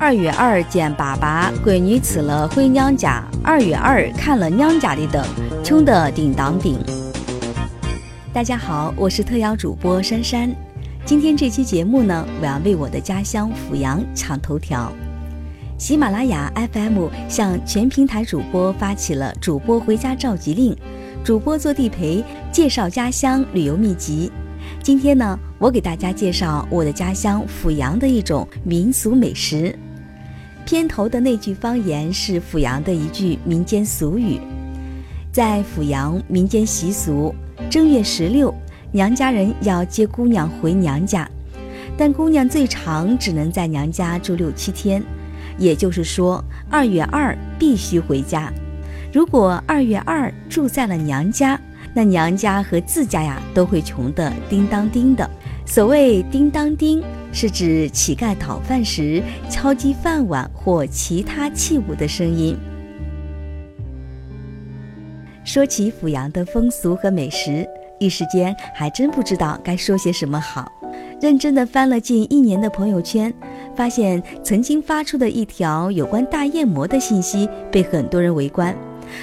二月二见爸爸，闺女辞了回娘家。二月二看了娘家的灯，穷得叮当叮。大家好，我是特邀主播珊珊。今天这期节目呢，我要为我的家乡阜阳抢头条。喜马拉雅 FM 向全平台主播发起了主播回家召集令，主播做地陪，介绍家乡旅游秘籍。今天呢，我给大家介绍我的家乡阜阳的一种民俗美食。片头的那句方言是阜阳的一句民间俗语，在阜阳民间习俗，正月十六，娘家人要接姑娘回娘家，但姑娘最长只能在娘家住六七天，也就是说，二月二必须回家。如果二月二住在了娘家，那娘家和自家呀都会穷得叮当叮的。所谓叮当叮。是指乞丐讨饭时敲击饭碗或其他器物的声音。说起阜阳的风俗和美食，一时间还真不知道该说些什么好。认真的翻了近一年的朋友圈，发现曾经发出的一条有关大雁馍的信息被很多人围观，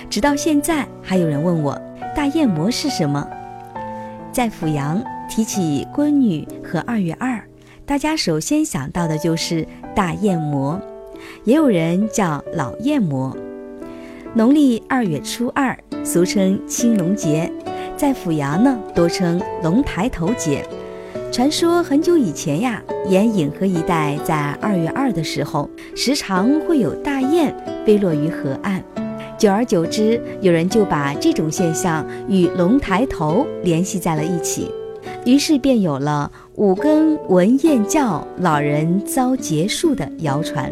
直到现在还有人问我大雁馍是什么。在阜阳提起闺女和二月二。大家首先想到的就是大雁馍，也有人叫老雁馍。农历二月初二，俗称青龙节，在阜阳呢多称龙抬头节。传说很久以前呀，沿颍河一带在二月二的时候，时常会有大雁飞落于河岸。久而久之，有人就把这种现象与龙抬头联系在了一起。于是便有了五更闻雁叫，老人遭劫数的谣传。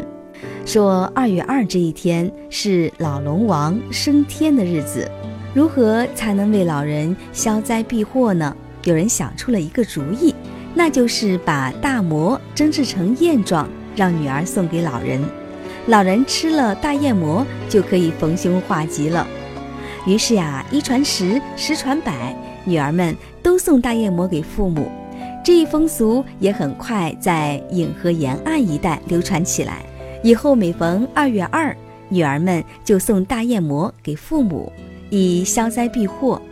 说二月二这一天是老龙王升天的日子，如何才能为老人消灾避祸呢？有人想出了一个主意，那就是把大馍蒸制成燕状，让女儿送给老人。老人吃了大燕馍，就可以逢凶化吉了。于是呀，一传十，十传百。女儿们都送大雁馍给父母，这一风俗也很快在颍河沿岸一带流传起来。以后每逢二月二，女儿们就送大雁馍给父母，以消灾避祸。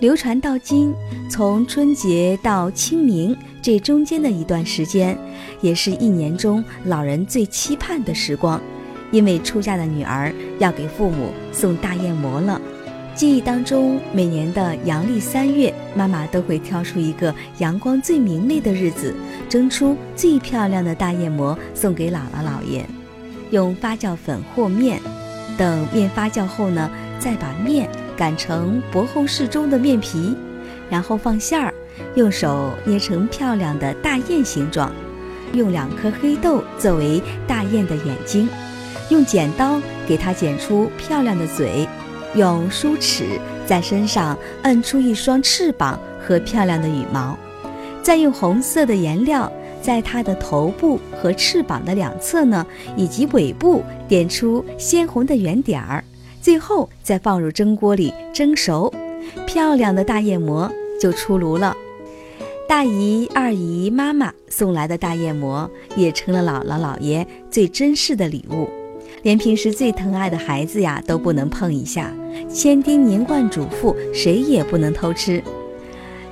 流传到今，从春节到清明这中间的一段时间，也是一年中老人最期盼的时光，因为出嫁的女儿要给父母送大雁馍了。记忆当中，每年的阳历三月，妈妈都会挑出一个阳光最明媚的日子，蒸出最漂亮的大雁馍送给姥姥姥爷。用发酵粉和面，等面发酵后呢，再把面擀成薄厚适中的面皮，然后放馅儿，用手捏成漂亮的大雁形状，用两颗黑豆作为大雁的眼睛，用剪刀给它剪出漂亮的嘴。用梳齿在身上摁出一双翅膀和漂亮的羽毛，再用红色的颜料在它的头部和翅膀的两侧呢，以及尾部点出鲜红的圆点儿，最后再放入蒸锅里蒸熟，漂亮的大雁馍就出炉了。大姨、二姨、妈妈送来的大雁馍也成了姥姥姥爷最珍视的礼物。连平时最疼爱的孩子呀都不能碰一下，千叮咛万嘱咐，谁也不能偷吃。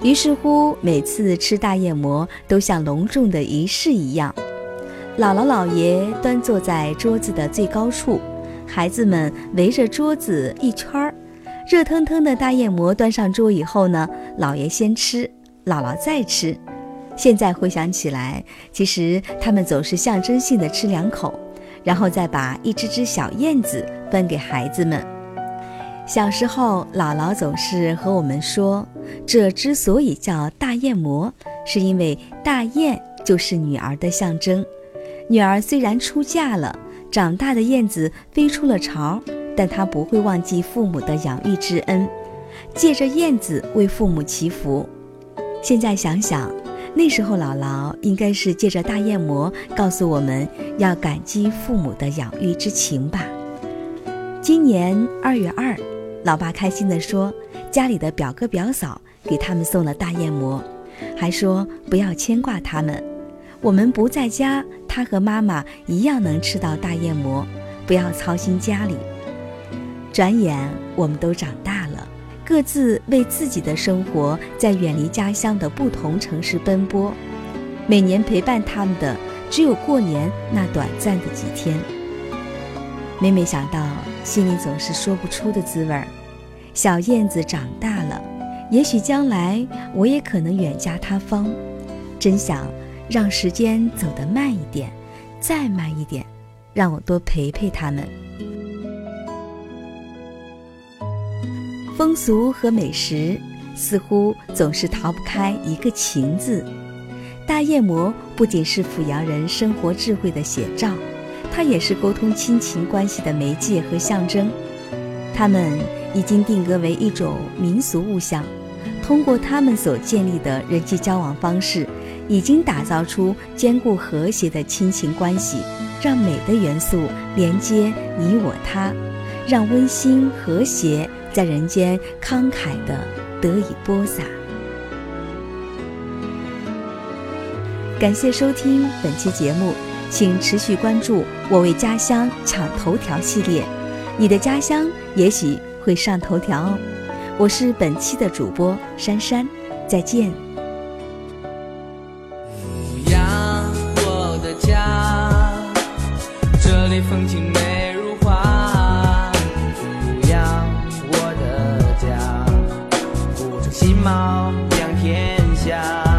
于是乎，每次吃大雁馍都像隆重的仪式一样。姥姥姥爷端坐在桌子的最高处，孩子们围着桌子一圈儿。热腾腾的大雁馍端上桌以后呢，姥爷先吃，姥姥再吃。现在回想起来，其实他们总是象征性的吃两口。然后再把一只只小燕子分给孩子们。小时候，姥姥总是和我们说，这之所以叫大雁馍，是因为大雁就是女儿的象征。女儿虽然出嫁了，长大的燕子飞出了巢，但她不会忘记父母的养育之恩，借着燕子为父母祈福。现在想想。那时候，姥姥应该是借着大雁馍告诉我们要感激父母的养育之情吧。今年二月二，老爸开心地说，家里的表哥表嫂给他们送了大雁馍，还说不要牵挂他们，我们不在家，他和妈妈一样能吃到大燕馍，不要操心家里。转眼我们都长大，各自为自己的生活在远离家乡的不同城市奔波。每年陪伴他们的只有过年那短暂的几天。每每想到，心里总是说不出的滋味儿。小燕子长大了，也许将来我也可能远嫁他方。真想让时间走得慢一点，再慢一点，让我多陪陪他们。风俗和美食似乎总是逃不开一个“情”字。大雁魔不仅是阜阳人生活智慧的写照，它也是沟通亲情关系的媒介和象征。它们已经定格为一种民俗物象，通过他们所建立的人际交往方式，已经打造出坚固和谐的亲情关系，让美的元素连接你我他，让温馨和谐在人间慷慨的得以播撒。感谢收听本期节目，请持续关注“我为家乡抢头条”系列，你的家乡也许会上头条哦。我是本期的主播珊珊，再见。阜阳，我的家，这里风景金猫养天下。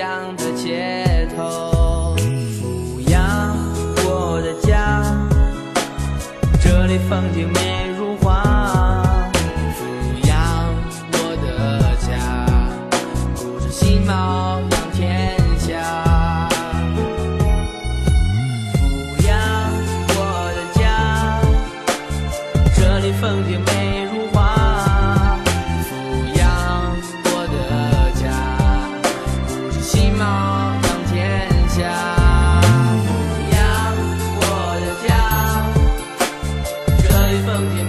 的街头，阜阳，我的家，这里风景美。smoking.